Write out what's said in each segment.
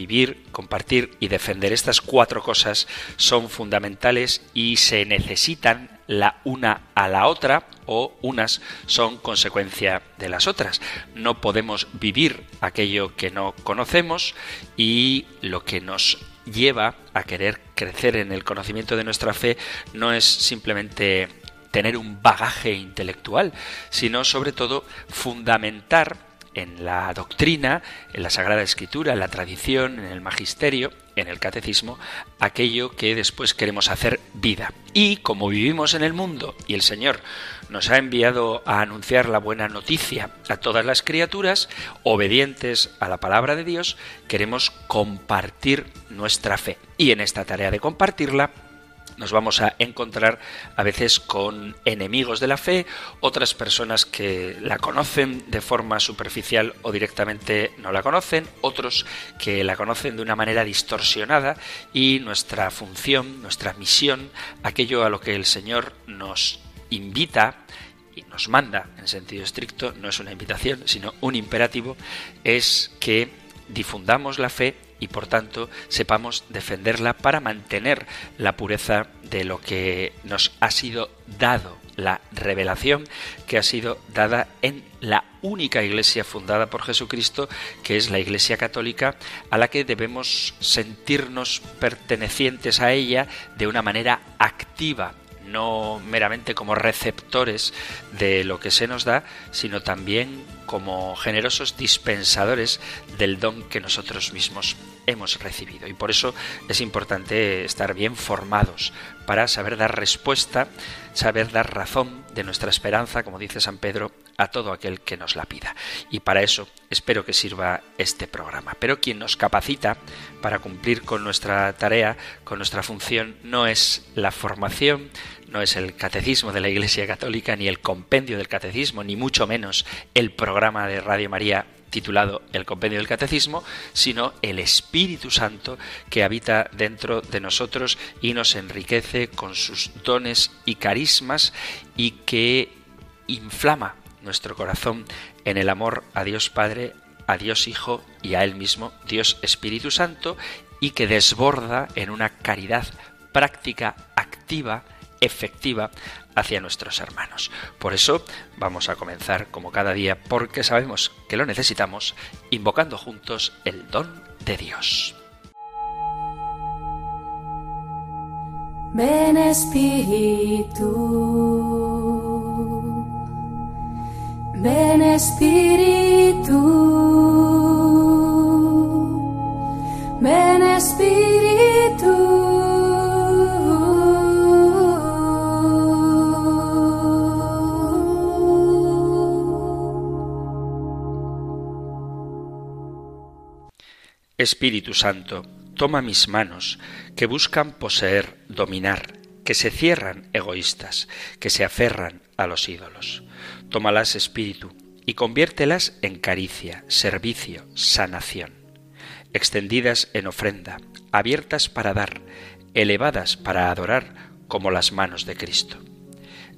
vivir, compartir y defender estas cuatro cosas son fundamentales y se necesitan la una a la otra o unas son consecuencia de las otras. No podemos vivir aquello que no conocemos y lo que nos lleva a querer crecer en el conocimiento de nuestra fe no es simplemente tener un bagaje intelectual, sino sobre todo fundamentar en la doctrina, en la Sagrada Escritura, en la tradición, en el magisterio, en el catecismo, aquello que después queremos hacer vida. Y como vivimos en el mundo y el Señor nos ha enviado a anunciar la buena noticia a todas las criaturas, obedientes a la palabra de Dios, queremos compartir nuestra fe. Y en esta tarea de compartirla, nos vamos a encontrar a veces con enemigos de la fe, otras personas que la conocen de forma superficial o directamente no la conocen, otros que la conocen de una manera distorsionada y nuestra función, nuestra misión, aquello a lo que el Señor nos invita y nos manda en sentido estricto, no es una invitación, sino un imperativo, es que difundamos la fe y por tanto sepamos defenderla para mantener la pureza de lo que nos ha sido dado, la revelación que ha sido dada en la única iglesia fundada por Jesucristo, que es la Iglesia Católica, a la que debemos sentirnos pertenecientes a ella de una manera activa, no meramente como receptores de lo que se nos da, sino también como generosos dispensadores del don que nosotros mismos hemos recibido. Y por eso es importante estar bien formados para saber dar respuesta, saber dar razón de nuestra esperanza, como dice San Pedro, a todo aquel que nos la pida. Y para eso espero que sirva este programa. Pero quien nos capacita para cumplir con nuestra tarea, con nuestra función, no es la formación, no es el catecismo de la Iglesia Católica, ni el compendio del catecismo, ni mucho menos el programa de Radio María titulado El Compendio del Catecismo, sino el Espíritu Santo que habita dentro de nosotros y nos enriquece con sus dones y carismas y que inflama nuestro corazón en el amor a Dios Padre, a Dios Hijo y a Él mismo, Dios Espíritu Santo, y que desborda en una caridad práctica, activa, efectiva hacia nuestros hermanos. Por eso vamos a comenzar como cada día, porque sabemos que lo necesitamos, invocando juntos el don de Dios. Ven Espíritu, ven Espíritu, ven Espíritu. Espíritu Santo, toma mis manos, que buscan poseer, dominar, que se cierran egoístas, que se aferran a los ídolos. Tómalas, Espíritu, y conviértelas en caricia, servicio, sanación. Extendidas en ofrenda, abiertas para dar, elevadas para adorar, como las manos de Cristo.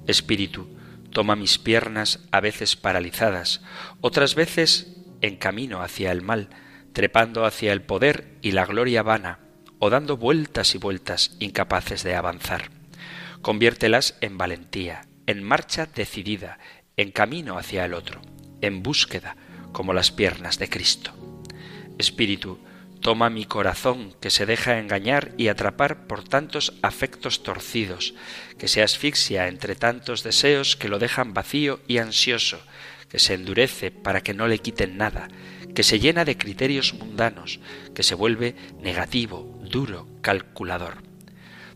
Espíritu, toma mis piernas a veces paralizadas, otras veces en camino hacia el mal, trepando hacia el poder y la gloria vana, o dando vueltas y vueltas incapaces de avanzar. Conviértelas en valentía, en marcha decidida, en camino hacia el otro, en búsqueda, como las piernas de Cristo. Espíritu, toma mi corazón que se deja engañar y atrapar por tantos afectos torcidos, que se asfixia entre tantos deseos que lo dejan vacío y ansioso, que se endurece para que no le quiten nada, que se llena de criterios mundanos, que se vuelve negativo, duro, calculador.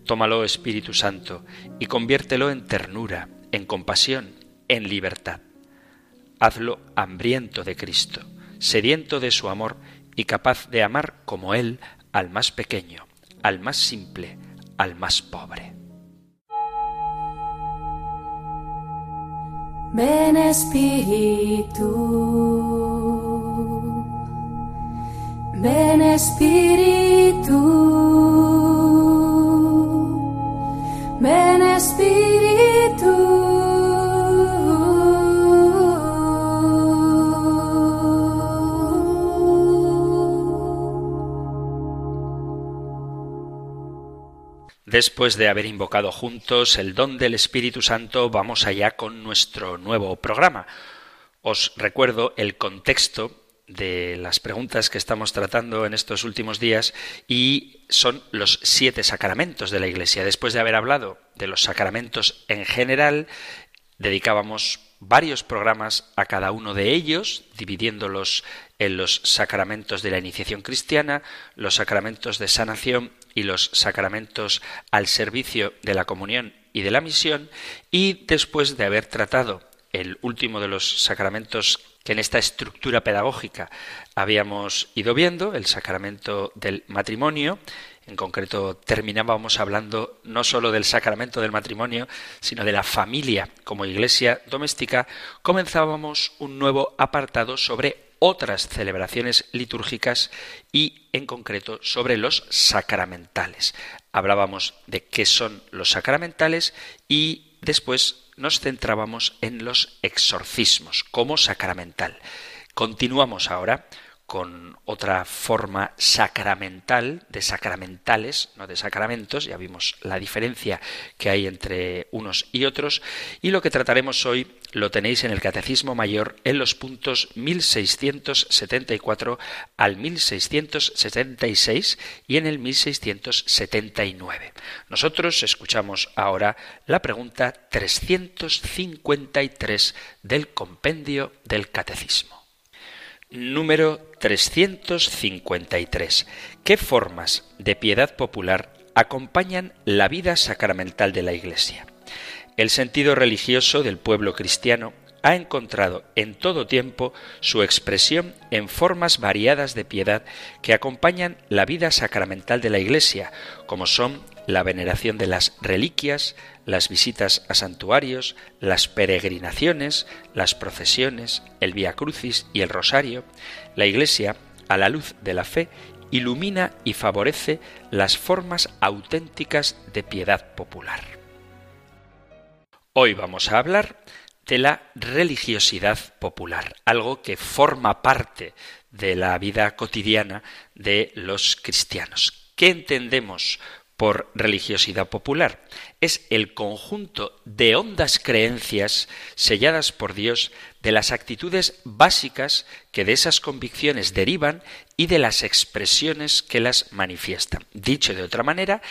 Tómalo, Espíritu Santo, y conviértelo en ternura, en compasión, en libertad. Hazlo hambriento de Cristo, sediento de su amor y capaz de amar como Él al más pequeño, al más simple, al más pobre. Ven Espíritu, ven Espíritu, ven Espíritu. Después de haber invocado juntos el don del Espíritu Santo, vamos allá con nuestro nuevo programa. Os recuerdo el contexto de las preguntas que estamos tratando en estos últimos días y son los siete sacramentos de la Iglesia. Después de haber hablado de los sacramentos en general, dedicábamos varios programas a cada uno de ellos, dividiéndolos en los sacramentos de la iniciación cristiana, los sacramentos de sanación y los sacramentos al servicio de la comunión y de la misión, y después de haber tratado el último de los sacramentos que en esta estructura pedagógica habíamos ido viendo, el sacramento del matrimonio, en concreto terminábamos hablando no sólo del sacramento del matrimonio, sino de la familia como iglesia doméstica, comenzábamos un nuevo apartado sobre otras celebraciones litúrgicas y en concreto sobre los sacramentales. Hablábamos de qué son los sacramentales y después nos centrábamos en los exorcismos como sacramental. Continuamos ahora con otra forma sacramental, de sacramentales, no de sacramentos, ya vimos la diferencia que hay entre unos y otros, y lo que trataremos hoy lo tenéis en el Catecismo Mayor en los puntos 1674 al 1676 y en el 1679. Nosotros escuchamos ahora la pregunta 353 del compendio del Catecismo. Número 353. ¿Qué formas de piedad popular acompañan la vida sacramental de la Iglesia? El sentido religioso del pueblo cristiano ha encontrado en todo tiempo su expresión en formas variadas de piedad que acompañan la vida sacramental de la Iglesia, como son la veneración de las reliquias, las visitas a santuarios, las peregrinaciones, las procesiones, el Via Crucis y el Rosario, la Iglesia, a la luz de la fe, ilumina y favorece las formas auténticas de piedad popular. Hoy vamos a hablar de la religiosidad popular, algo que forma parte de la vida cotidiana de los cristianos. ¿Qué entendemos por religiosidad popular. Es el conjunto de hondas creencias selladas por Dios de las actitudes básicas que de esas convicciones derivan y de las expresiones que las manifiestan. Dicho de otra manera,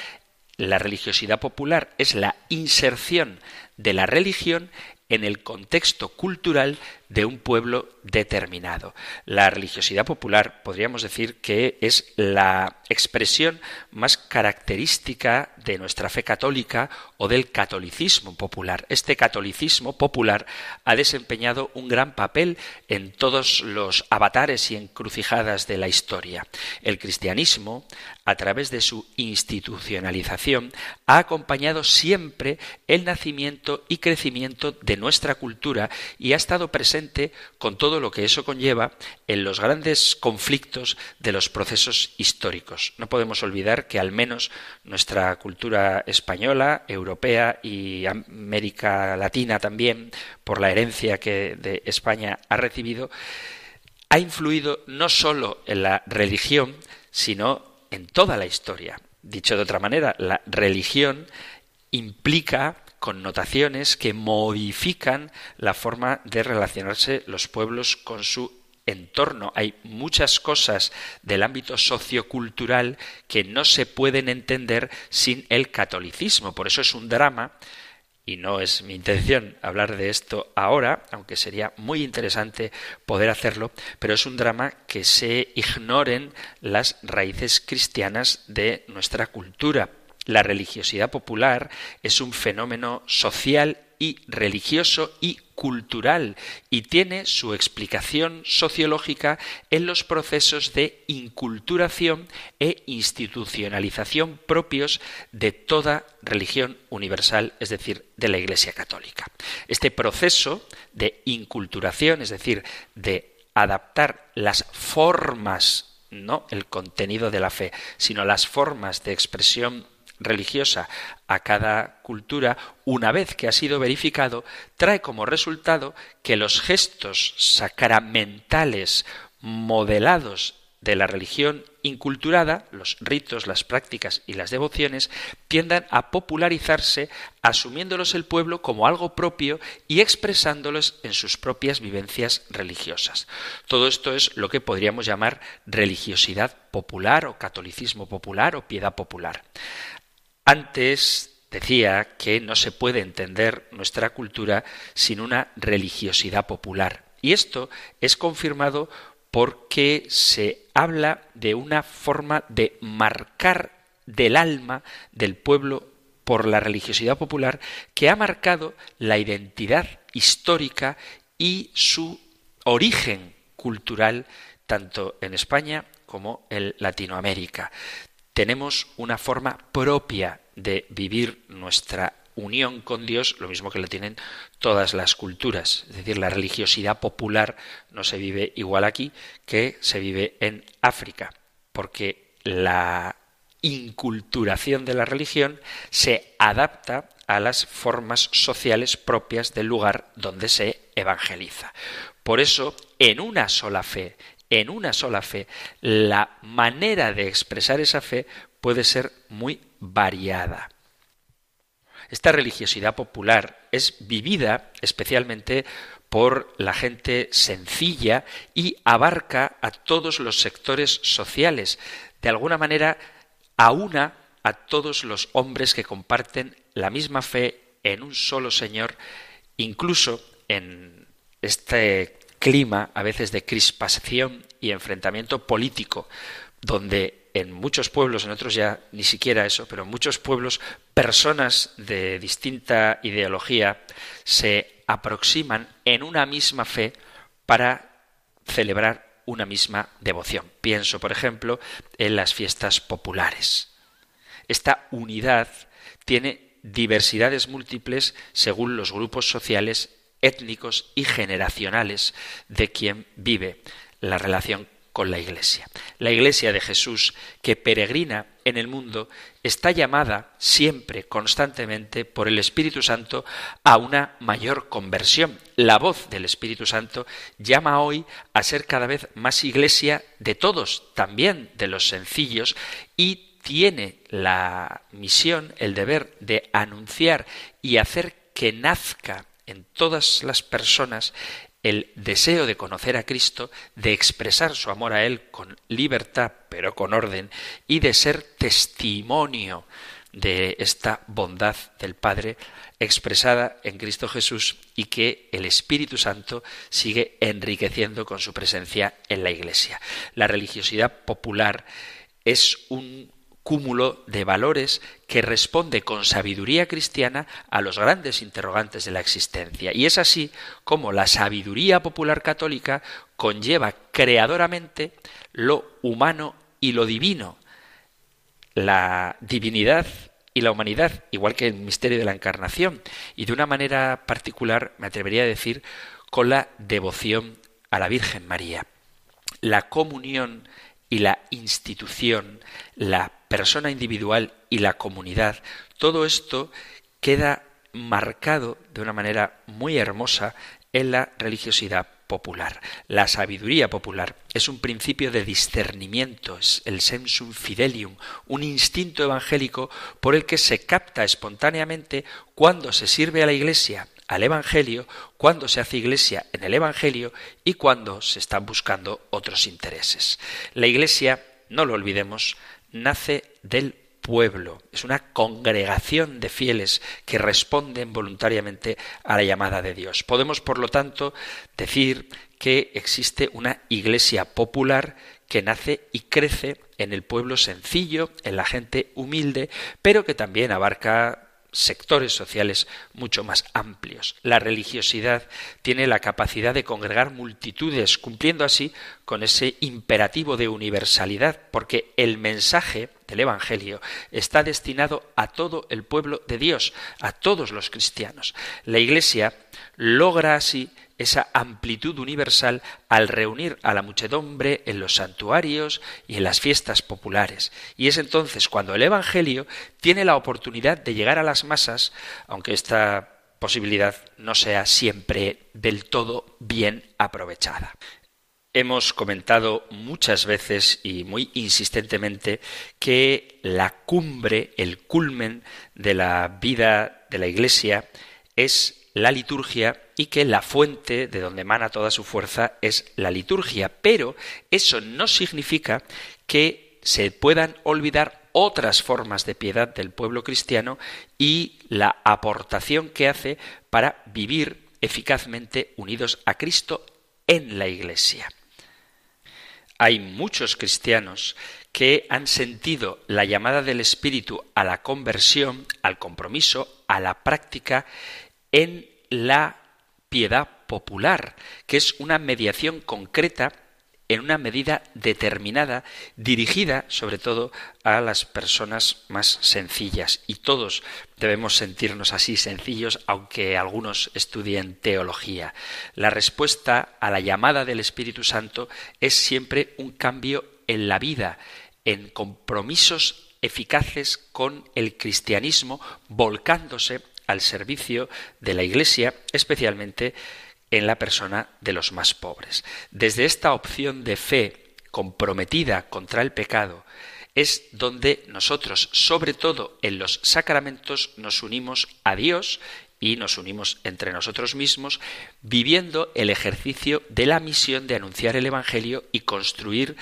la religiosidad popular es la inserción de la religión en el contexto cultural de un pueblo determinado. La religiosidad popular podríamos decir que es la expresión más característica de nuestra fe católica o del catolicismo popular. Este catolicismo popular ha desempeñado un gran papel en todos los avatares y encrucijadas de la historia. El cristianismo, a través de su institucionalización, ha acompañado siempre el nacimiento y crecimiento de nuestra cultura y ha estado presente con todo lo que eso conlleva en los grandes conflictos de los procesos históricos. No podemos olvidar que al menos nuestra cultura española, europea y América Latina también, por la herencia que de España ha recibido, ha influido no sólo en la religión, sino en toda la historia. Dicho de otra manera, la religión implica connotaciones que modifican la forma de relacionarse los pueblos con su entorno. Hay muchas cosas del ámbito sociocultural que no se pueden entender sin el catolicismo. Por eso es un drama y no es mi intención hablar de esto ahora, aunque sería muy interesante poder hacerlo, pero es un drama que se ignoren las raíces cristianas de nuestra cultura. La religiosidad popular es un fenómeno social y religioso y cultural y tiene su explicación sociológica en los procesos de inculturación e institucionalización propios de toda religión universal, es decir, de la Iglesia Católica. Este proceso de inculturación, es decir, de adaptar las formas no el contenido de la fe, sino las formas de expresión religiosa a cada cultura, una vez que ha sido verificado, trae como resultado que los gestos sacramentales modelados de la religión inculturada, los ritos, las prácticas y las devociones, tiendan a popularizarse asumiéndolos el pueblo como algo propio y expresándolos en sus propias vivencias religiosas. Todo esto es lo que podríamos llamar religiosidad popular o catolicismo popular o piedad popular. Antes decía que no se puede entender nuestra cultura sin una religiosidad popular. Y esto es confirmado porque se habla de una forma de marcar del alma del pueblo por la religiosidad popular que ha marcado la identidad histórica y su origen cultural tanto en España como en Latinoamérica tenemos una forma propia de vivir nuestra unión con Dios, lo mismo que la tienen todas las culturas. Es decir, la religiosidad popular no se vive igual aquí que se vive en África, porque la inculturación de la religión se adapta a las formas sociales propias del lugar donde se evangeliza. Por eso, en una sola fe, en una sola fe, la manera de expresar esa fe puede ser muy variada. Esta religiosidad popular es vivida especialmente por la gente sencilla y abarca a todos los sectores sociales. De alguna manera, aúna a todos los hombres que comparten la misma fe en un solo Señor, incluso en este clima a veces de crispación y enfrentamiento político, donde en muchos pueblos, en otros ya ni siquiera eso, pero en muchos pueblos personas de distinta ideología se aproximan en una misma fe para celebrar una misma devoción. Pienso, por ejemplo, en las fiestas populares. Esta unidad tiene diversidades múltiples según los grupos sociales étnicos y generacionales de quien vive la relación con la Iglesia. La Iglesia de Jesús, que peregrina en el mundo, está llamada siempre, constantemente, por el Espíritu Santo a una mayor conversión. La voz del Espíritu Santo llama hoy a ser cada vez más Iglesia de todos, también de los sencillos, y tiene la misión, el deber de anunciar y hacer que nazca en todas las personas el deseo de conocer a Cristo, de expresar su amor a Él con libertad, pero con orden, y de ser testimonio de esta bondad del Padre expresada en Cristo Jesús y que el Espíritu Santo sigue enriqueciendo con su presencia en la Iglesia. La religiosidad popular es un cúmulo de valores que responde con sabiduría cristiana a los grandes interrogantes de la existencia. Y es así como la sabiduría popular católica conlleva creadoramente lo humano y lo divino, la divinidad y la humanidad, igual que el misterio de la encarnación, y de una manera particular, me atrevería a decir, con la devoción a la Virgen María. La comunión y la institución, la persona individual y la comunidad, todo esto queda marcado de una manera muy hermosa en la religiosidad popular. La sabiduría popular es un principio de discernimiento, es el sensum fidelium, un instinto evangélico por el que se capta espontáneamente cuando se sirve a la Iglesia, al Evangelio, cuando se hace Iglesia en el Evangelio y cuando se están buscando otros intereses. La Iglesia, no lo olvidemos, nace del pueblo, es una congregación de fieles que responden voluntariamente a la llamada de Dios. Podemos, por lo tanto, decir que existe una iglesia popular que nace y crece en el pueblo sencillo, en la gente humilde, pero que también abarca sectores sociales mucho más amplios. La religiosidad tiene la capacidad de congregar multitudes, cumpliendo así con ese imperativo de universalidad, porque el mensaje del Evangelio está destinado a todo el pueblo de Dios, a todos los cristianos. La Iglesia logra así esa amplitud universal al reunir a la muchedumbre en los santuarios y en las fiestas populares. Y es entonces cuando el Evangelio tiene la oportunidad de llegar a las masas, aunque esta posibilidad no sea siempre del todo bien aprovechada. Hemos comentado muchas veces y muy insistentemente que la cumbre, el culmen de la vida de la Iglesia es la liturgia y que la fuente de donde emana toda su fuerza es la liturgia. Pero eso no significa que se puedan olvidar otras formas de piedad del pueblo cristiano y la aportación que hace para vivir eficazmente unidos a Cristo en la Iglesia. Hay muchos cristianos que han sentido la llamada del Espíritu a la conversión, al compromiso, a la práctica en la piedad popular, que es una mediación concreta en una medida determinada, dirigida sobre todo a las personas más sencillas. Y todos debemos sentirnos así sencillos, aunque algunos estudien teología. La respuesta a la llamada del Espíritu Santo es siempre un cambio en la vida, en compromisos eficaces con el cristianismo, volcándose al servicio de la Iglesia, especialmente en la persona de los más pobres. Desde esta opción de fe comprometida contra el pecado, es donde nosotros, sobre todo en los sacramentos, nos unimos a Dios y nos unimos entre nosotros mismos, viviendo el ejercicio de la misión de anunciar el Evangelio y construir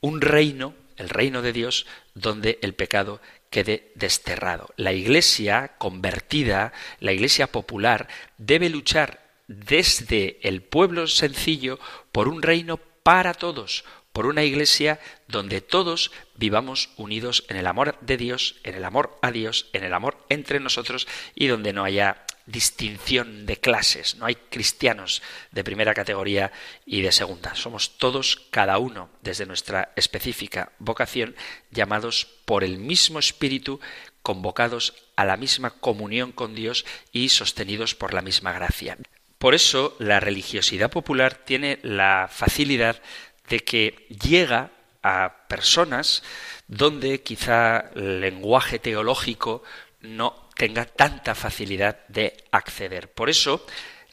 un reino, el reino de Dios, donde el pecado quede desterrado. La Iglesia convertida, la Iglesia popular, debe luchar desde el pueblo sencillo por un reino para todos, por una iglesia donde todos vivamos unidos en el amor de Dios, en el amor a Dios, en el amor entre nosotros y donde no haya distinción de clases, no hay cristianos de primera categoría y de segunda. Somos todos, cada uno, desde nuestra específica vocación, llamados por el mismo Espíritu, convocados a la misma comunión con Dios y sostenidos por la misma gracia. Por eso la religiosidad popular tiene la facilidad de que llega a personas donde quizá el lenguaje teológico no tenga tanta facilidad de acceder. Por eso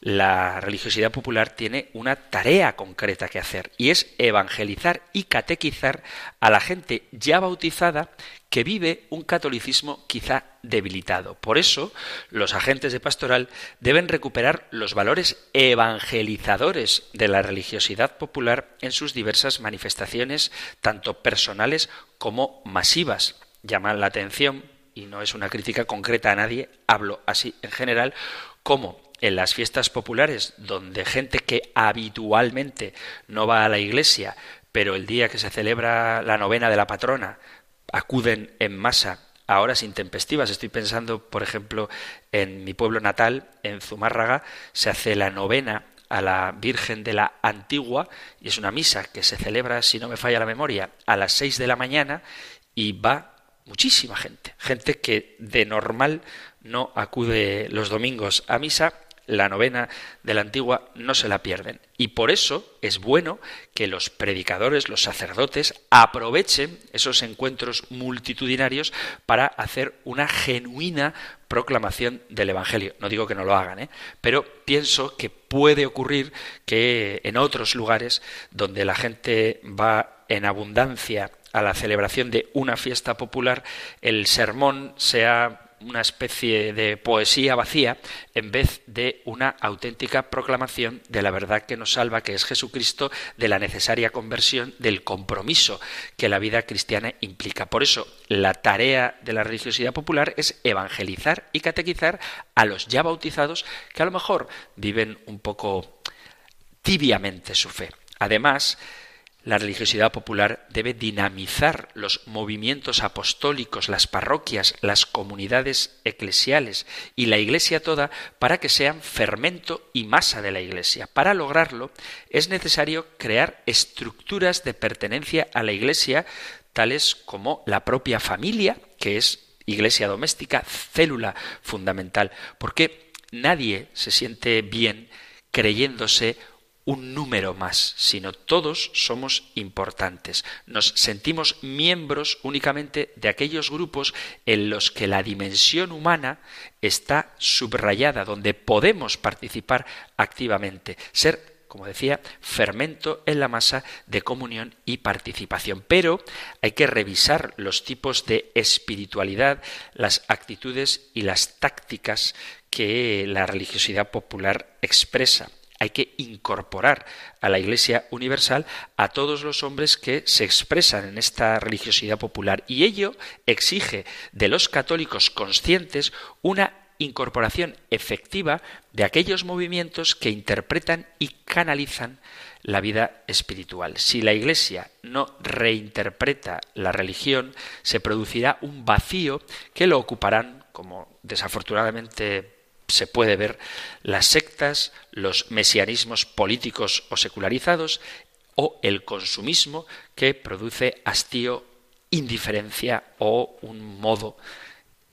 la religiosidad popular tiene una tarea concreta que hacer y es evangelizar y catequizar a la gente ya bautizada que vive un catolicismo quizá debilitado. Por eso, los agentes de pastoral deben recuperar los valores evangelizadores de la religiosidad popular en sus diversas manifestaciones, tanto personales como masivas. Llaman la atención, y no es una crítica concreta a nadie, hablo así en general, como en las fiestas populares, donde gente que habitualmente no va a la iglesia, pero el día que se celebra la novena de la patrona, acuden en masa a horas intempestivas. Estoy pensando, por ejemplo, en mi pueblo natal, en Zumárraga, se hace la novena a la Virgen de la Antigua y es una misa que se celebra, si no me falla la memoria, a las seis de la mañana y va muchísima gente, gente que de normal no acude los domingos a misa la novena de la antigua no se la pierden. Y por eso es bueno que los predicadores, los sacerdotes, aprovechen esos encuentros multitudinarios para hacer una genuina proclamación del Evangelio. No digo que no lo hagan, ¿eh? pero pienso que puede ocurrir que en otros lugares donde la gente va en abundancia a la celebración de una fiesta popular, el sermón sea una especie de poesía vacía en vez de una auténtica proclamación de la verdad que nos salva, que es Jesucristo, de la necesaria conversión, del compromiso que la vida cristiana implica. Por eso, la tarea de la religiosidad popular es evangelizar y catequizar a los ya bautizados que a lo mejor viven un poco tibiamente su fe. Además, la religiosidad popular debe dinamizar los movimientos apostólicos, las parroquias, las comunidades eclesiales y la Iglesia toda para que sean fermento y masa de la Iglesia. Para lograrlo es necesario crear estructuras de pertenencia a la Iglesia tales como la propia familia, que es Iglesia doméstica, célula fundamental, porque nadie se siente bien creyéndose un número más, sino todos somos importantes. Nos sentimos miembros únicamente de aquellos grupos en los que la dimensión humana está subrayada, donde podemos participar activamente, ser como decía, fermento en la masa de comunión y participación. Pero hay que revisar los tipos de espiritualidad, las actitudes y las tácticas que la religiosidad popular expresa hay que incorporar a la Iglesia Universal a todos los hombres que se expresan en esta religiosidad popular. Y ello exige de los católicos conscientes una incorporación efectiva de aquellos movimientos que interpretan y canalizan la vida espiritual. Si la Iglesia no reinterpreta la religión, se producirá un vacío que lo ocuparán, como desafortunadamente se puede ver las sectas, los mesianismos políticos o secularizados o el consumismo que produce hastío, indiferencia o un modo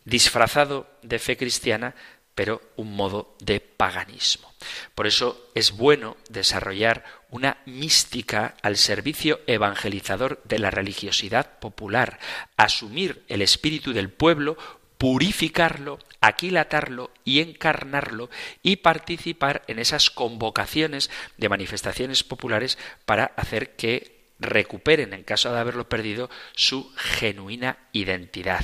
disfrazado de fe cristiana, pero un modo de paganismo. Por eso es bueno desarrollar una mística al servicio evangelizador de la religiosidad popular, asumir el espíritu del pueblo purificarlo, aquilatarlo y encarnarlo y participar en esas convocaciones de manifestaciones populares para hacer que recuperen, en caso de haberlo perdido, su genuina identidad.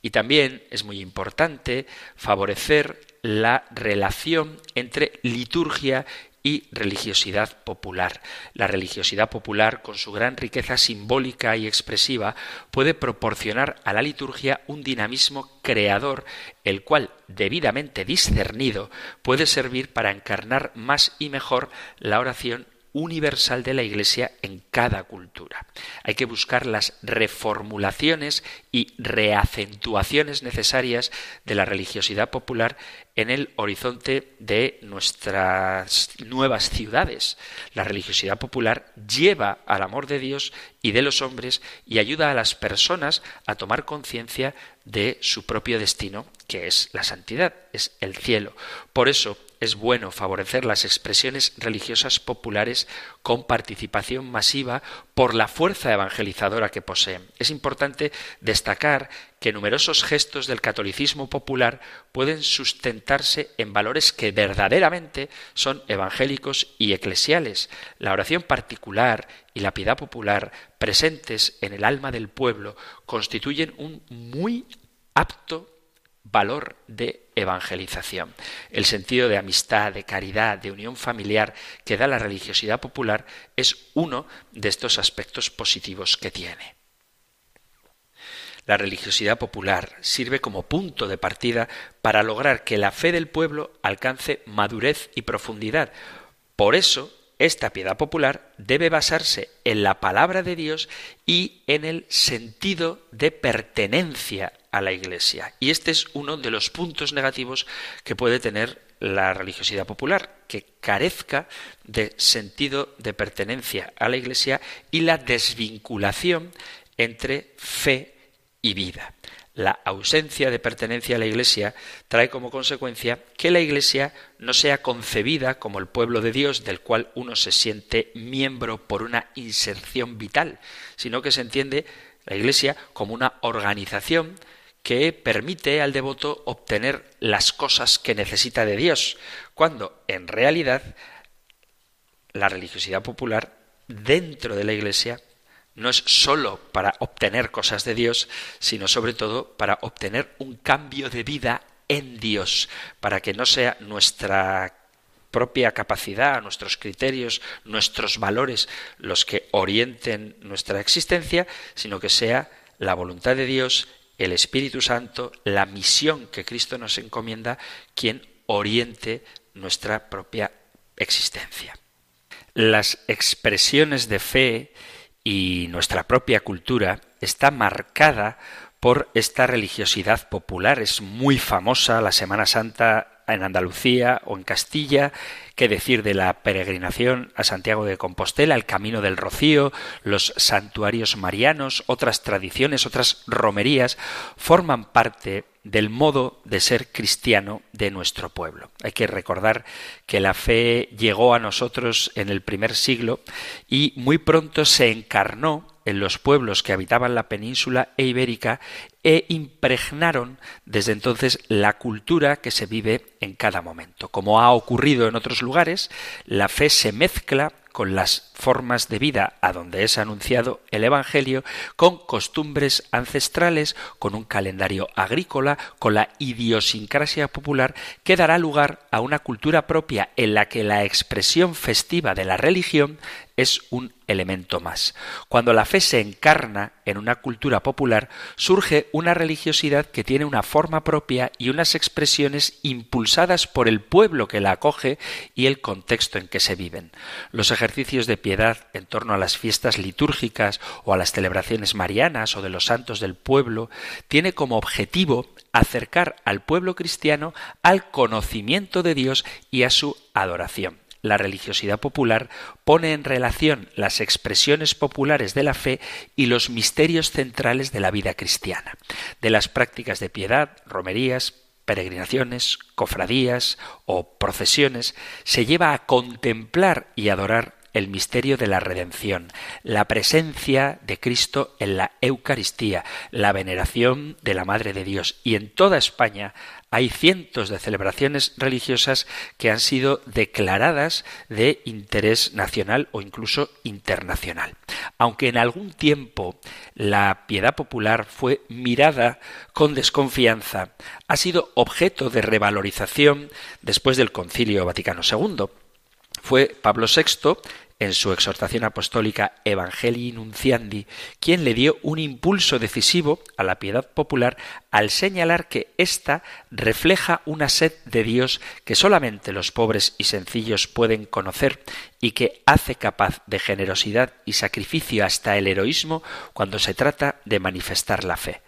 Y también es muy importante favorecer la relación entre liturgia y religiosidad popular. La religiosidad popular, con su gran riqueza simbólica y expresiva, puede proporcionar a la liturgia un dinamismo creador, el cual, debidamente discernido, puede servir para encarnar más y mejor la oración universal de la Iglesia en cada cultura. Hay que buscar las reformulaciones y reacentuaciones necesarias de la religiosidad popular en el horizonte de nuestras nuevas ciudades. La religiosidad popular lleva al amor de Dios y de los hombres y ayuda a las personas a tomar conciencia de su propio destino, que es la santidad, es el cielo. Por eso es bueno favorecer las expresiones religiosas populares con participación masiva por la fuerza evangelizadora que poseen. Es importante destacar que numerosos gestos del catolicismo popular pueden sustentarse en valores que verdaderamente son evangélicos y eclesiales. La oración particular y la piedad popular presentes en el alma del pueblo constituyen un muy apto valor de evangelización. El sentido de amistad, de caridad, de unión familiar que da la religiosidad popular es uno de estos aspectos positivos que tiene. La religiosidad popular sirve como punto de partida para lograr que la fe del pueblo alcance madurez y profundidad. Por eso, esta piedad popular debe basarse en la palabra de Dios y en el sentido de pertenencia a la Iglesia. Y este es uno de los puntos negativos que puede tener la religiosidad popular, que carezca de sentido de pertenencia a la Iglesia y la desvinculación entre fe y vida la ausencia de pertenencia a la Iglesia trae como consecuencia que la Iglesia no sea concebida como el pueblo de Dios del cual uno se siente miembro por una inserción vital, sino que se entiende la Iglesia como una organización que permite al devoto obtener las cosas que necesita de Dios, cuando en realidad la religiosidad popular dentro de la Iglesia no es sólo para obtener cosas de Dios, sino sobre todo para obtener un cambio de vida en Dios, para que no sea nuestra propia capacidad, nuestros criterios, nuestros valores los que orienten nuestra existencia, sino que sea la voluntad de Dios, el Espíritu Santo, la misión que Cristo nos encomienda, quien oriente nuestra propia existencia. Las expresiones de fe y nuestra propia cultura está marcada por esta religiosidad popular. Es muy famosa la Semana Santa en Andalucía o en Castilla, qué decir de la peregrinación a Santiago de Compostela, el Camino del Rocío, los santuarios marianos, otras tradiciones, otras romerías, forman parte del modo de ser cristiano de nuestro pueblo. Hay que recordar que la fe llegó a nosotros en el primer siglo y muy pronto se encarnó en los pueblos que habitaban la península e ibérica e impregnaron desde entonces la cultura que se vive en cada momento. Como ha ocurrido en otros lugares, la fe se mezcla con las formas de vida a donde es anunciado el Evangelio, con costumbres ancestrales, con un calendario agrícola, con la idiosincrasia popular, que dará lugar a una cultura propia en la que la expresión festiva de la religión es un elemento más. Cuando la fe se encarna en una cultura popular, surge una religiosidad que tiene una forma propia y unas expresiones impulsadas por el pueblo que la acoge y el contexto en que se viven. Los ejercicios de piedad en torno a las fiestas litúrgicas o a las celebraciones marianas o de los santos del pueblo tiene como objetivo acercar al pueblo cristiano al conocimiento de Dios y a su adoración la religiosidad popular pone en relación las expresiones populares de la fe y los misterios centrales de la vida cristiana. De las prácticas de piedad, romerías, peregrinaciones, cofradías o procesiones, se lleva a contemplar y adorar el misterio de la redención, la presencia de Cristo en la Eucaristía, la veneración de la Madre de Dios. Y en toda España hay cientos de celebraciones religiosas que han sido declaradas de interés nacional o incluso internacional. Aunque en algún tiempo la piedad popular fue mirada con desconfianza, ha sido objeto de revalorización después del Concilio Vaticano II. Fue Pablo VI en su exhortación apostólica Evangelii Nunciandi, quien le dio un impulso decisivo a la piedad popular al señalar que ésta refleja una sed de Dios que solamente los pobres y sencillos pueden conocer y que hace capaz de generosidad y sacrificio hasta el heroísmo cuando se trata de manifestar la fe.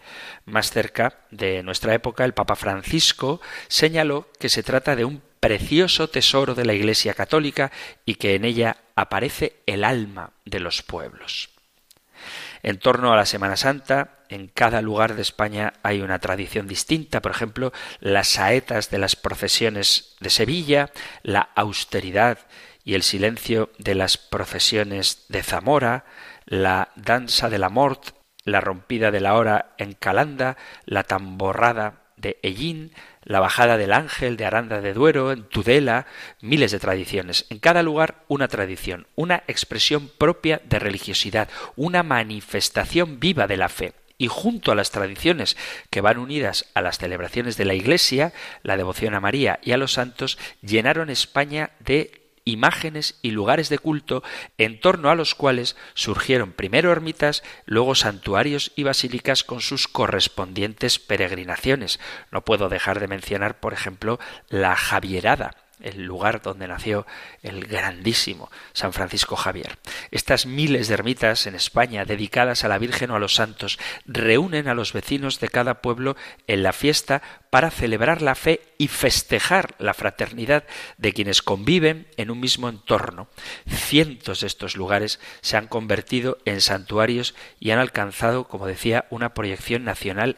Más cerca de nuestra época, el Papa Francisco señaló que se trata de un precioso tesoro de la Iglesia católica y que en ella aparece el alma de los pueblos. En torno a la Semana Santa, en cada lugar de España hay una tradición distinta, por ejemplo, las saetas de las procesiones de Sevilla, la austeridad y el silencio de las procesiones de Zamora, la danza de la mort, la rompida de la hora en Calanda, la tamborrada de Ellín, la bajada del ángel de Aranda de Duero, en Tudela, miles de tradiciones. En cada lugar una tradición, una expresión propia de religiosidad, una manifestación viva de la fe. Y junto a las tradiciones que van unidas a las celebraciones de la Iglesia, la devoción a María y a los santos llenaron España de imágenes y lugares de culto en torno a los cuales surgieron primero ermitas, luego santuarios y basílicas con sus correspondientes peregrinaciones. No puedo dejar de mencionar, por ejemplo, la Javierada, el lugar donde nació el grandísimo San Francisco Javier. Estas miles de ermitas en España dedicadas a la Virgen o a los santos reúnen a los vecinos de cada pueblo en la fiesta para celebrar la fe y festejar la fraternidad de quienes conviven en un mismo entorno. Cientos de estos lugares se han convertido en santuarios y han alcanzado, como decía, una proyección nacional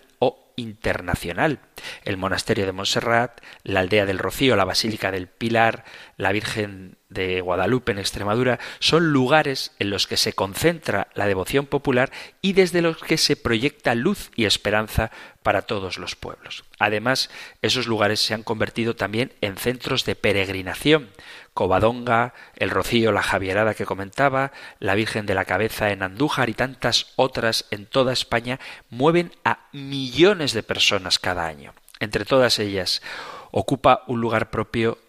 internacional. el monasterio de Montserrat, la aldea del Rocío, la Basílica del Pilar, la Virgen de Guadalupe en Extremadura, son lugares en los que se concentra la devoción popular y desde los que se proyecta luz y esperanza para todos los pueblos. Además, esos lugares se han convertido también en centros de peregrinación. Covadonga, el Rocío, la Javierada que comentaba, la Virgen de la Cabeza en Andújar y tantas otras en toda España mueven a millones de personas cada año. Entre todas ellas, ocupa un lugar propio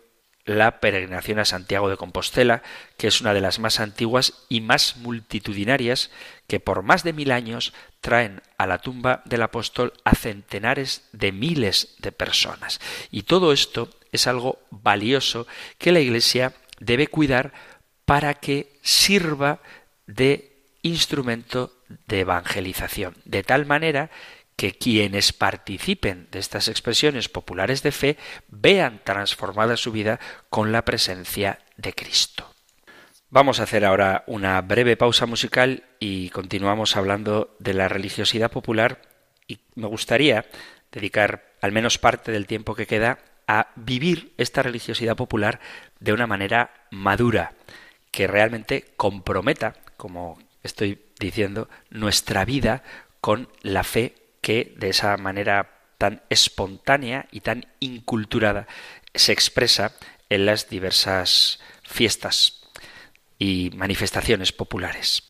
la peregrinación a Santiago de Compostela, que es una de las más antiguas y más multitudinarias que por más de mil años traen a la tumba del apóstol a centenares de miles de personas. Y todo esto es algo valioso que la Iglesia debe cuidar para que sirva de instrumento de evangelización, de tal manera que quienes participen de estas expresiones populares de fe vean transformada su vida con la presencia de Cristo. Vamos a hacer ahora una breve pausa musical y continuamos hablando de la religiosidad popular y me gustaría dedicar al menos parte del tiempo que queda a vivir esta religiosidad popular de una manera madura, que realmente comprometa, como estoy diciendo, nuestra vida con la fe que de esa manera tan espontánea y tan inculturada se expresa en las diversas fiestas y manifestaciones populares.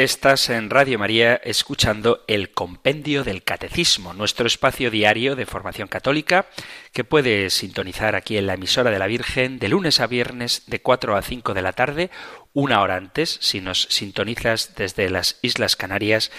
Estás en Radio María escuchando el Compendio del Catecismo, nuestro espacio diario de formación católica que puedes sintonizar aquí en la emisora de la Virgen de lunes a viernes de 4 a 5 de la tarde, una hora antes, si nos sintonizas desde las Islas Canarias.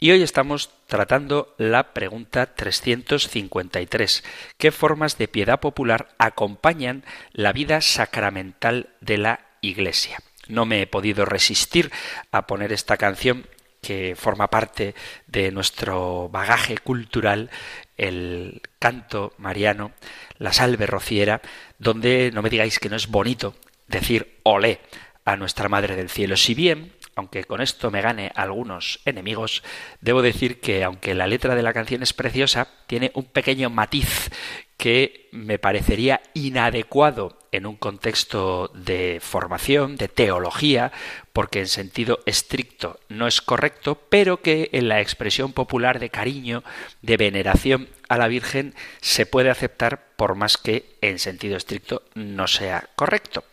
Y hoy estamos tratando la pregunta 353. ¿Qué formas de piedad popular acompañan la vida sacramental de la Iglesia? No me he podido resistir a poner esta canción que forma parte de nuestro bagaje cultural, el canto mariano, la salve rociera, donde no me digáis que no es bonito decir olé a nuestra Madre del Cielo. Si bien, aunque con esto me gane algunos enemigos, debo decir que aunque la letra de la canción es preciosa, tiene un pequeño matiz que me parecería inadecuado en un contexto de formación, de teología, porque en sentido estricto no es correcto, pero que en la expresión popular de cariño, de veneración a la Virgen, se puede aceptar por más que en sentido estricto no sea correcto.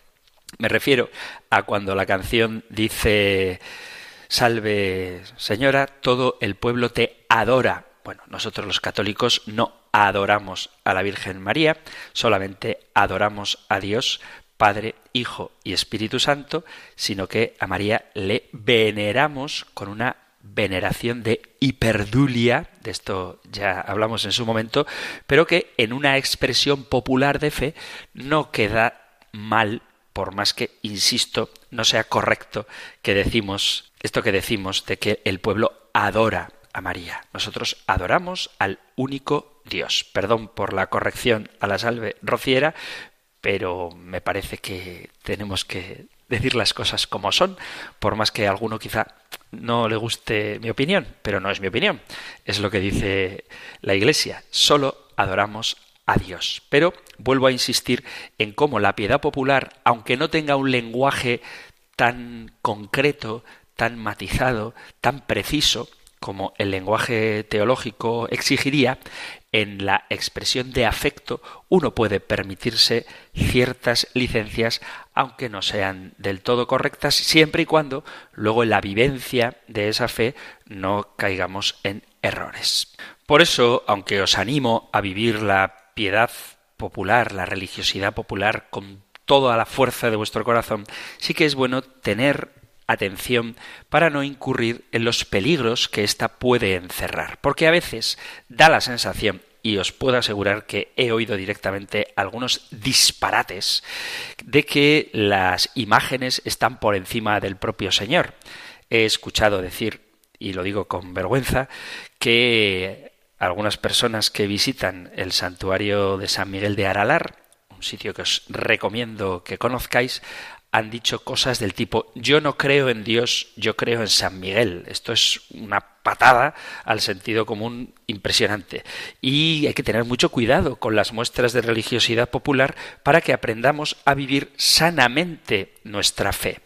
Me refiero a cuando la canción dice Salve Señora, todo el pueblo te adora. Bueno, nosotros los católicos no adoramos a la Virgen María, solamente adoramos a Dios, Padre, Hijo y Espíritu Santo, sino que a María le veneramos con una veneración de hiperdulia, de esto ya hablamos en su momento, pero que en una expresión popular de fe no queda mal, por más que, insisto, no sea correcto que decimos esto que decimos de que el pueblo adora a María. Nosotros adoramos al único Dios. Perdón por la corrección a la salve rociera, pero me parece que tenemos que decir las cosas como son, por más que a alguno quizá no le guste mi opinión, pero no es mi opinión. Es lo que dice la Iglesia. Solo adoramos a Dios. Pero vuelvo a insistir en cómo la piedad popular, aunque no tenga un lenguaje tan concreto, tan matizado, tan preciso, como el lenguaje teológico exigiría, en la expresión de afecto uno puede permitirse ciertas licencias, aunque no sean del todo correctas, siempre y cuando luego en la vivencia de esa fe no caigamos en errores. Por eso, aunque os animo a vivir la piedad popular, la religiosidad popular con toda la fuerza de vuestro corazón, sí que es bueno tener atención para no incurrir en los peligros que ésta puede encerrar. Porque a veces da la sensación, y os puedo asegurar que he oído directamente algunos disparates, de que las imágenes están por encima del propio Señor. He escuchado decir, y lo digo con vergüenza, que algunas personas que visitan el santuario de San Miguel de Aralar, un sitio que os recomiendo que conozcáis, han dicho cosas del tipo yo no creo en Dios, yo creo en San Miguel. Esto es una patada al sentido común impresionante. Y hay que tener mucho cuidado con las muestras de religiosidad popular para que aprendamos a vivir sanamente nuestra fe.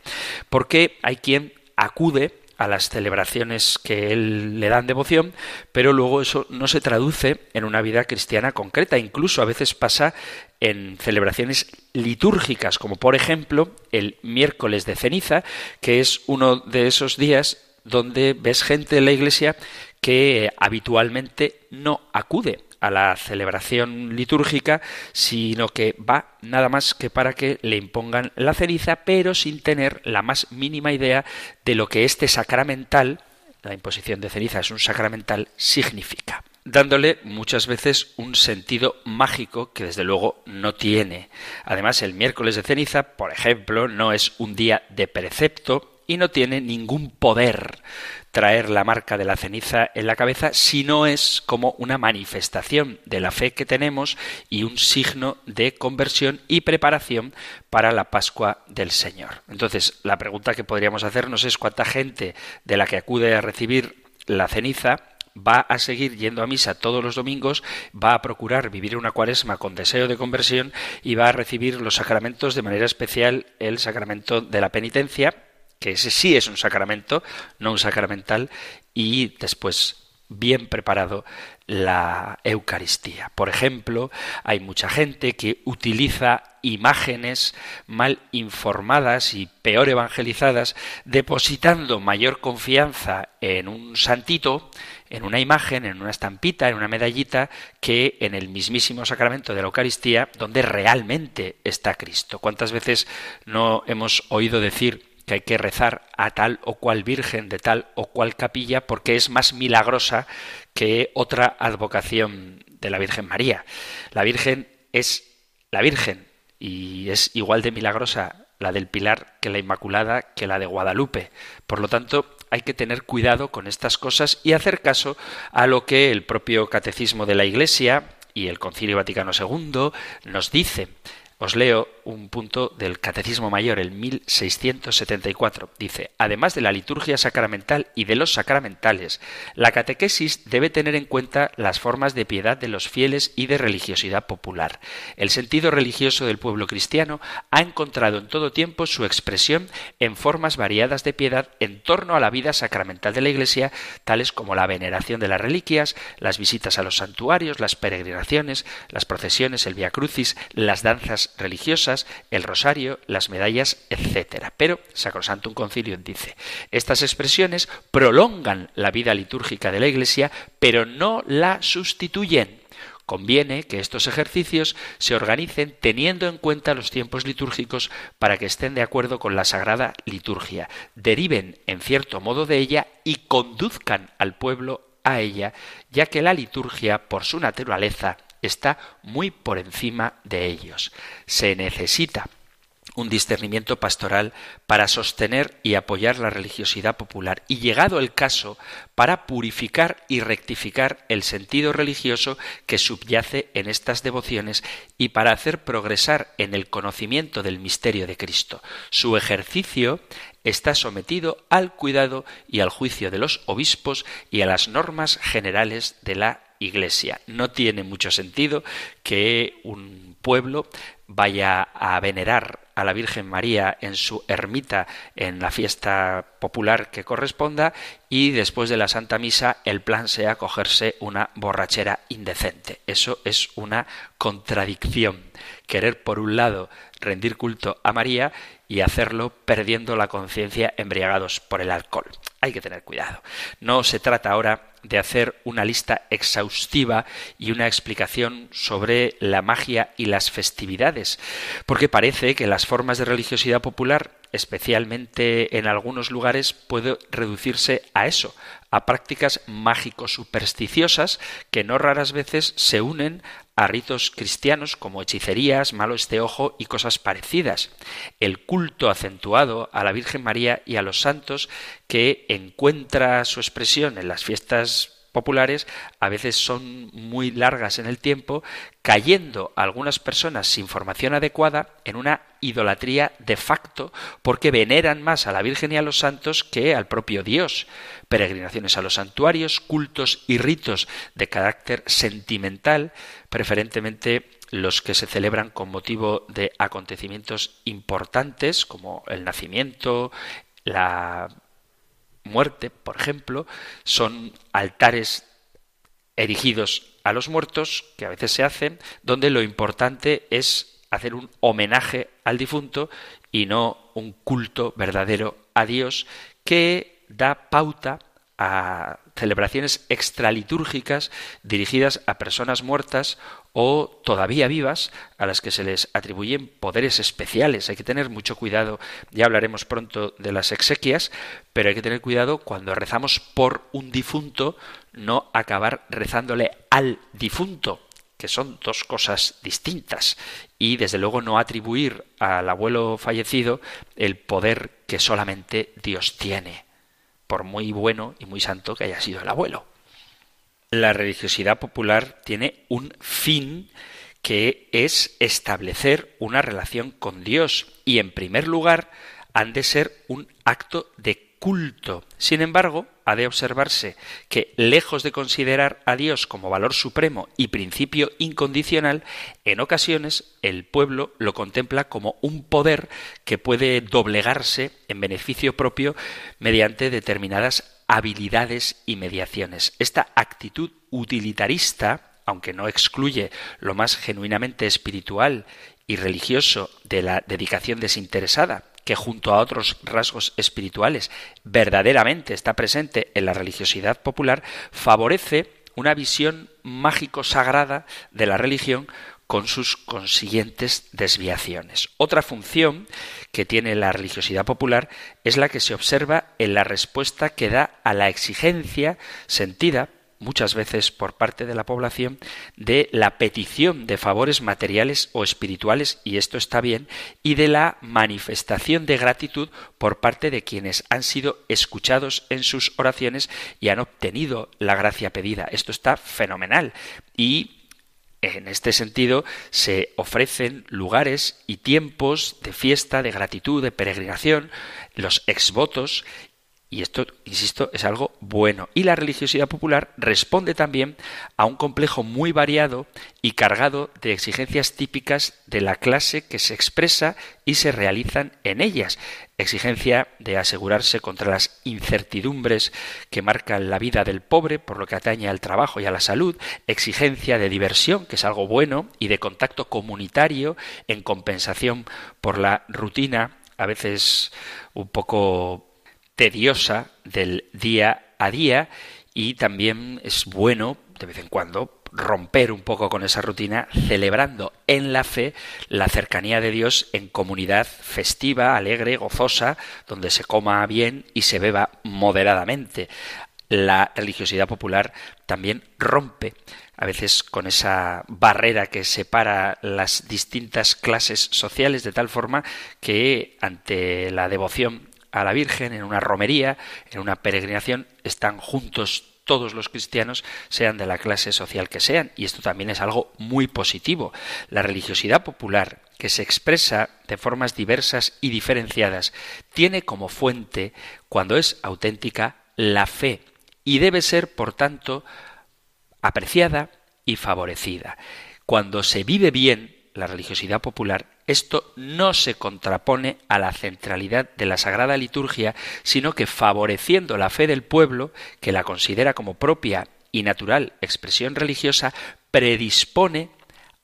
Porque hay quien acude a las celebraciones que él le dan devoción, pero luego eso no se traduce en una vida cristiana concreta. Incluso a veces pasa en celebraciones litúrgicas, como por ejemplo el miércoles de ceniza, que es uno de esos días donde ves gente en la iglesia que habitualmente no acude a la celebración litúrgica, sino que va nada más que para que le impongan la ceniza, pero sin tener la más mínima idea de lo que este sacramental, la imposición de ceniza es un sacramental, significa dándole muchas veces un sentido mágico que desde luego no tiene. Además, el miércoles de ceniza, por ejemplo, no es un día de precepto y no tiene ningún poder traer la marca de la ceniza en la cabeza, si no es como una manifestación de la fe que tenemos y un signo de conversión y preparación para la Pascua del Señor. Entonces, la pregunta que podríamos hacernos es cuánta gente de la que acude a recibir la ceniza va a seguir yendo a misa todos los domingos, va a procurar vivir una cuaresma con deseo de conversión y va a recibir los sacramentos de manera especial el sacramento de la penitencia, que ese sí es un sacramento, no un sacramental, y después bien preparado la Eucaristía. Por ejemplo, hay mucha gente que utiliza imágenes mal informadas y peor evangelizadas, depositando mayor confianza en un santito, en una imagen, en una estampita, en una medallita, que en el mismísimo sacramento de la Eucaristía, donde realmente está Cristo. ¿Cuántas veces no hemos oído decir que hay que rezar a tal o cual virgen de tal o cual capilla porque es más milagrosa que otra advocación de la Virgen María. La Virgen es la Virgen y es igual de milagrosa la del Pilar que la Inmaculada que la de Guadalupe. Por lo tanto, hay que tener cuidado con estas cosas y hacer caso a lo que el propio Catecismo de la Iglesia y el Concilio Vaticano II nos dice. Os leo un punto del Catecismo Mayor, el 1674. Dice, además de la liturgia sacramental y de los sacramentales, la catequesis debe tener en cuenta las formas de piedad de los fieles y de religiosidad popular. El sentido religioso del pueblo cristiano ha encontrado en todo tiempo su expresión en formas variadas de piedad en torno a la vida sacramental de la Iglesia, tales como la veneración de las reliquias, las visitas a los santuarios, las peregrinaciones, las procesiones, el Via Crucis, las danzas religiosas, el rosario, las medallas, etc. Pero Sacrosantum Concilio dice, estas expresiones prolongan la vida litúrgica de la Iglesia, pero no la sustituyen. Conviene que estos ejercicios se organicen teniendo en cuenta los tiempos litúrgicos para que estén de acuerdo con la sagrada liturgia, deriven en cierto modo de ella y conduzcan al pueblo a ella, ya que la liturgia, por su naturaleza, está muy por encima de ellos. Se necesita un discernimiento pastoral para sostener y apoyar la religiosidad popular y llegado el caso para purificar y rectificar el sentido religioso que subyace en estas devociones y para hacer progresar en el conocimiento del misterio de Cristo. Su ejercicio está sometido al cuidado y al juicio de los obispos y a las normas generales de la iglesia. No tiene mucho sentido que un pueblo vaya a venerar a la Virgen María en su ermita en la fiesta popular que corresponda y después de la Santa Misa el plan sea cogerse una borrachera indecente. Eso es una contradicción. Querer por un lado rendir culto a María y hacerlo perdiendo la conciencia embriagados por el alcohol. Hay que tener cuidado. No se trata ahora de hacer una lista exhaustiva y una explicación sobre la magia y las festividades, porque parece que las formas de religiosidad popular, especialmente en algunos lugares, puede reducirse a eso, a prácticas mágico-supersticiosas que no raras veces se unen a ritos cristianos como hechicerías, malo este ojo y cosas parecidas. El culto acentuado a la Virgen María y a los santos que encuentra su expresión en las fiestas populares a veces son muy largas en el tiempo, cayendo algunas personas sin formación adecuada en una idolatría de facto porque veneran más a la Virgen y a los santos que al propio Dios. Peregrinaciones a los santuarios, cultos y ritos de carácter sentimental, preferentemente los que se celebran con motivo de acontecimientos importantes como el nacimiento, la muerte, por ejemplo, son altares erigidos a los muertos, que a veces se hacen, donde lo importante es hacer un homenaje al difunto y no un culto verdadero a Dios que da pauta a celebraciones extralitúrgicas dirigidas a personas muertas o todavía vivas a las que se les atribuyen poderes especiales. Hay que tener mucho cuidado, ya hablaremos pronto de las exequias, pero hay que tener cuidado cuando rezamos por un difunto, no acabar rezándole al difunto, que son dos cosas distintas, y desde luego no atribuir al abuelo fallecido el poder que solamente Dios tiene, por muy bueno y muy santo que haya sido el abuelo la religiosidad popular tiene un fin que es establecer una relación con Dios y en primer lugar han de ser un acto de culto. Sin embargo, ha de observarse que, lejos de considerar a Dios como valor supremo y principio incondicional, en ocasiones el pueblo lo contempla como un poder que puede doblegarse en beneficio propio mediante determinadas habilidades y mediaciones. Esta actitud utilitarista, aunque no excluye lo más genuinamente espiritual y religioso de la dedicación desinteresada, que junto a otros rasgos espirituales verdaderamente está presente en la religiosidad popular, favorece una visión mágico-sagrada de la religión con sus consiguientes desviaciones. Otra función que tiene la religiosidad popular es la que se observa en la respuesta que da a la exigencia sentida muchas veces por parte de la población de la petición de favores materiales o espirituales, y esto está bien, y de la manifestación de gratitud por parte de quienes han sido escuchados en sus oraciones y han obtenido la gracia pedida. Esto está fenomenal. Y en este sentido, se ofrecen lugares y tiempos de fiesta, de gratitud, de peregrinación, los exvotos, y esto, insisto, es algo bueno. Y la religiosidad popular responde también a un complejo muy variado y cargado de exigencias típicas de la clase que se expresa y se realizan en ellas. Exigencia de asegurarse contra las incertidumbres que marcan la vida del pobre por lo que atañe al trabajo y a la salud. Exigencia de diversión, que es algo bueno, y de contacto comunitario en compensación por la rutina a veces un poco tediosa del día a día y también es bueno de vez en cuando romper un poco con esa rutina celebrando en la fe la cercanía de Dios en comunidad festiva, alegre, gozosa, donde se coma bien y se beba moderadamente. La religiosidad popular también rompe a veces con esa barrera que separa las distintas clases sociales de tal forma que ante la devoción a la Virgen en una romería, en una peregrinación, están juntos todos los cristianos, sean de la clase social que sean, y esto también es algo muy positivo. La religiosidad popular, que se expresa de formas diversas y diferenciadas, tiene como fuente, cuando es auténtica, la fe, y debe ser, por tanto, apreciada y favorecida. Cuando se vive bien la religiosidad popular, esto no se contrapone a la centralidad de la Sagrada Liturgia, sino que favoreciendo la fe del pueblo, que la considera como propia y natural expresión religiosa, predispone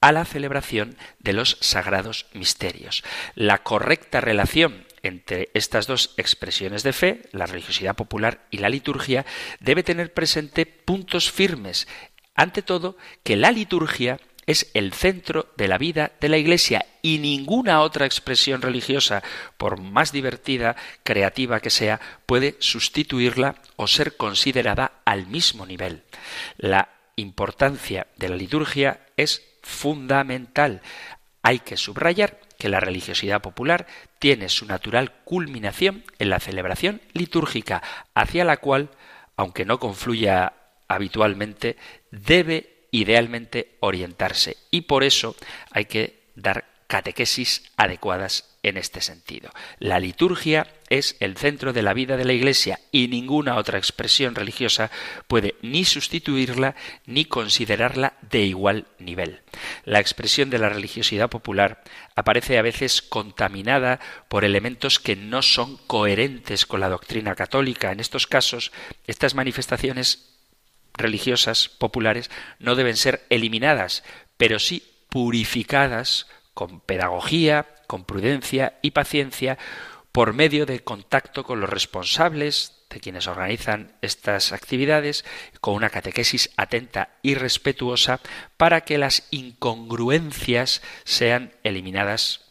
a la celebración de los sagrados misterios. La correcta relación entre estas dos expresiones de fe, la religiosidad popular y la liturgia, debe tener presente puntos firmes. Ante todo, que la liturgia es el centro de la vida de la Iglesia y ninguna otra expresión religiosa, por más divertida, creativa que sea, puede sustituirla o ser considerada al mismo nivel. La importancia de la liturgia es fundamental. Hay que subrayar que la religiosidad popular tiene su natural culminación en la celebración litúrgica, hacia la cual, aunque no confluya habitualmente, debe idealmente orientarse. Y por eso hay que dar catequesis adecuadas en este sentido. La liturgia es el centro de la vida de la Iglesia y ninguna otra expresión religiosa puede ni sustituirla ni considerarla de igual nivel. La expresión de la religiosidad popular aparece a veces contaminada por elementos que no son coherentes con la doctrina católica. En estos casos, estas manifestaciones religiosas populares no deben ser eliminadas, pero sí purificadas con pedagogía, con prudencia y paciencia, por medio de contacto con los responsables de quienes organizan estas actividades, con una catequesis atenta y respetuosa, para que las incongruencias sean eliminadas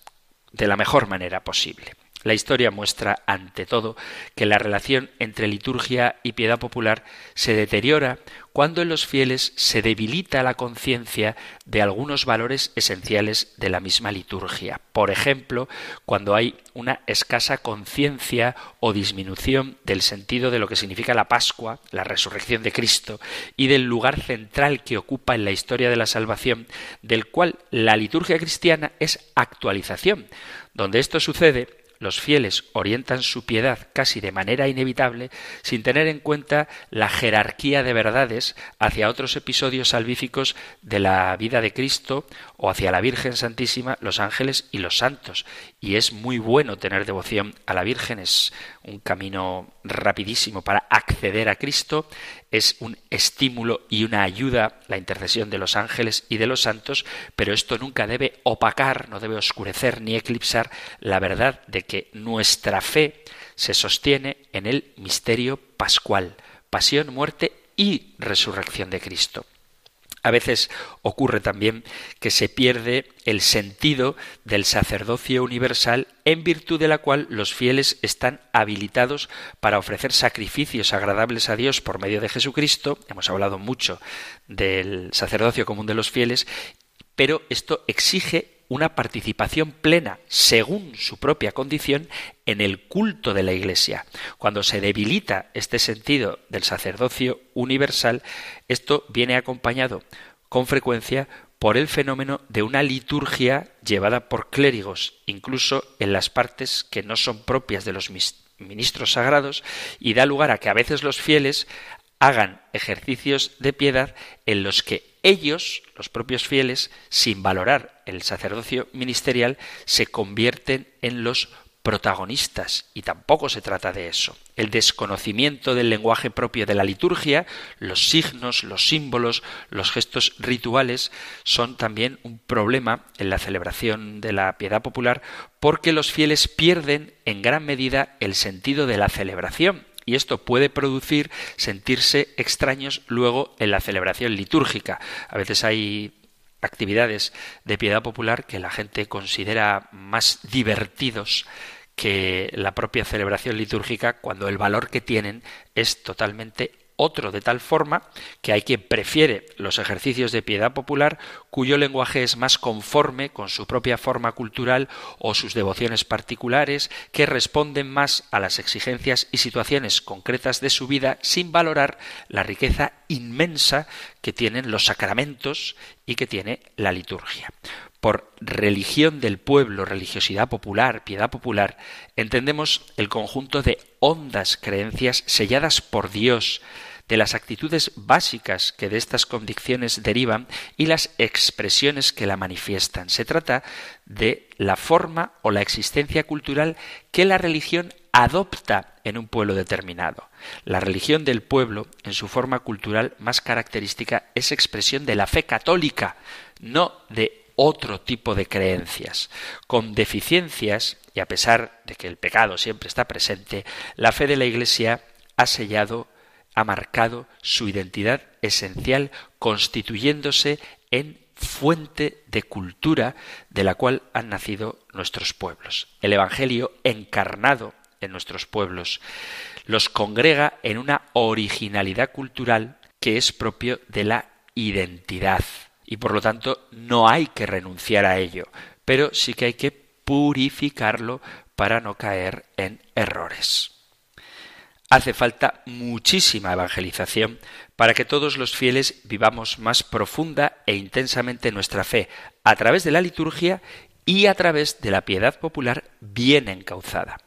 de la mejor manera posible. La historia muestra, ante todo, que la relación entre liturgia y piedad popular se deteriora cuando en los fieles se debilita la conciencia de algunos valores esenciales de la misma liturgia. Por ejemplo, cuando hay una escasa conciencia o disminución del sentido de lo que significa la Pascua, la resurrección de Cristo, y del lugar central que ocupa en la historia de la salvación, del cual la liturgia cristiana es actualización. Donde esto sucede, los fieles orientan su piedad casi de manera inevitable sin tener en cuenta la jerarquía de verdades hacia otros episodios salvíficos de la vida de Cristo o hacia la Virgen Santísima, los ángeles y los santos. Y es muy bueno tener devoción a la Virgen, es un camino rapidísimo para acceder a Cristo, es un estímulo y una ayuda la intercesión de los ángeles y de los santos, pero esto nunca debe opacar, no debe oscurecer ni eclipsar la verdad de que nuestra fe se sostiene en el misterio pascual, pasión, muerte y resurrección de Cristo. A veces ocurre también que se pierde el sentido del sacerdocio universal en virtud de la cual los fieles están habilitados para ofrecer sacrificios agradables a Dios por medio de Jesucristo. Hemos hablado mucho del sacerdocio común de los fieles, pero esto exige una participación plena, según su propia condición, en el culto de la Iglesia. Cuando se debilita este sentido del sacerdocio universal, esto viene acompañado con frecuencia por el fenómeno de una liturgia llevada por clérigos, incluso en las partes que no son propias de los ministros sagrados, y da lugar a que a veces los fieles hagan ejercicios de piedad en los que ellos, los propios fieles, sin valorar el sacerdocio ministerial, se convierten en los protagonistas y tampoco se trata de eso. El desconocimiento del lenguaje propio de la liturgia, los signos, los símbolos, los gestos rituales son también un problema en la celebración de la piedad popular porque los fieles pierden en gran medida el sentido de la celebración y esto puede producir sentirse extraños luego en la celebración litúrgica. A veces hay actividades de piedad popular que la gente considera más divertidos que la propia celebración litúrgica cuando el valor que tienen es totalmente otro de tal forma que hay quien prefiere los ejercicios de piedad popular cuyo lenguaje es más conforme con su propia forma cultural o sus devociones particulares, que responden más a las exigencias y situaciones concretas de su vida sin valorar la riqueza inmensa que tienen los sacramentos y que tiene la liturgia. Por religión del pueblo, religiosidad popular, piedad popular, entendemos el conjunto de hondas creencias selladas por Dios, de las actitudes básicas que de estas convicciones derivan y las expresiones que la manifiestan. Se trata de la forma o la existencia cultural que la religión adopta en un pueblo determinado. La religión del pueblo, en su forma cultural más característica, es expresión de la fe católica, no de otro tipo de creencias. Con deficiencias, y a pesar de que el pecado siempre está presente, la fe de la Iglesia ha sellado ha marcado su identidad esencial constituyéndose en fuente de cultura de la cual han nacido nuestros pueblos. El Evangelio encarnado en nuestros pueblos los congrega en una originalidad cultural que es propio de la identidad y por lo tanto no hay que renunciar a ello, pero sí que hay que purificarlo para no caer en errores. Hace falta muchísima evangelización para que todos los fieles vivamos más profunda e intensamente nuestra fe a través de la liturgia y a través de la piedad popular bien encauzada.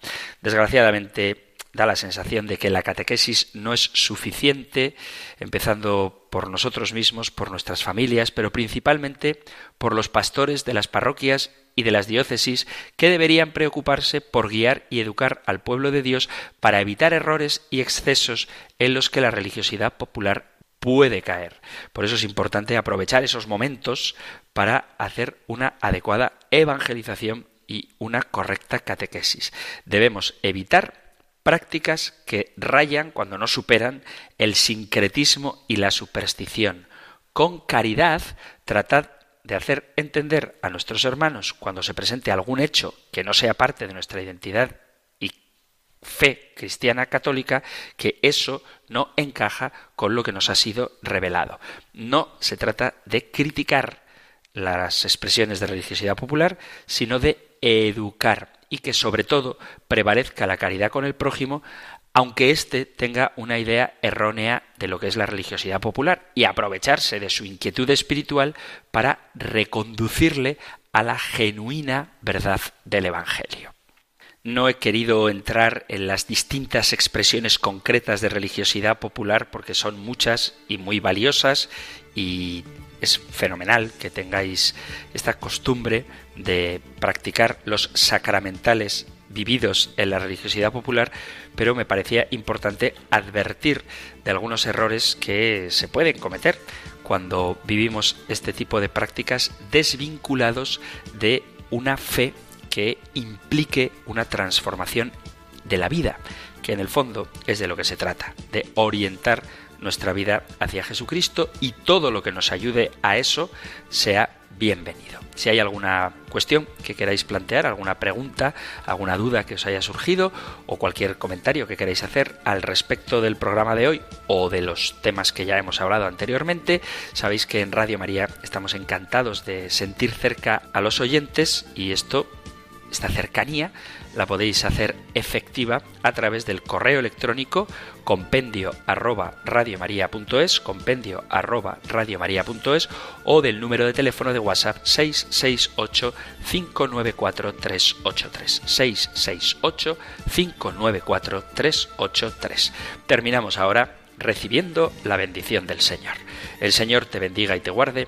Desgraciadamente, da la sensación de que la catequesis no es suficiente, empezando por nosotros mismos, por nuestras familias, pero principalmente por los pastores de las parroquias y de las diócesis que deberían preocuparse por guiar y educar al pueblo de Dios para evitar errores y excesos en los que la religiosidad popular puede caer. Por eso es importante aprovechar esos momentos para hacer una adecuada evangelización y una correcta catequesis. Debemos evitar prácticas que rayan cuando no superan el sincretismo y la superstición. Con caridad, tratad de hacer entender a nuestros hermanos cuando se presente algún hecho que no sea parte de nuestra identidad y fe cristiana católica, que eso no encaja con lo que nos ha sido revelado. No se trata de criticar las expresiones de religiosidad popular, sino de educar y que sobre todo prevalezca la caridad con el prójimo aunque éste tenga una idea errónea de lo que es la religiosidad popular y aprovecharse de su inquietud espiritual para reconducirle a la genuina verdad del Evangelio. no he querido entrar en las distintas expresiones concretas de religiosidad popular porque son muchas y muy valiosas y es fenomenal que tengáis esta costumbre de practicar los sacramentales vividos en la religiosidad popular, pero me parecía importante advertir de algunos errores que se pueden cometer cuando vivimos este tipo de prácticas desvinculados de una fe que implique una transformación de la vida, que en el fondo es de lo que se trata, de orientar nuestra vida hacia Jesucristo y todo lo que nos ayude a eso sea bienvenido. Si hay alguna cuestión que queráis plantear, alguna pregunta, alguna duda que os haya surgido o cualquier comentario que queráis hacer al respecto del programa de hoy o de los temas que ya hemos hablado anteriormente, sabéis que en Radio María estamos encantados de sentir cerca a los oyentes y esto, esta cercanía, la podéis hacer efectiva a través del correo electrónico compendio arroba radiomaria.es, compendio arroba radiomaria.es o del número de teléfono de WhatsApp 668 594 383 668 594 383. Terminamos ahora recibiendo la bendición del Señor. El Señor te bendiga y te guarde,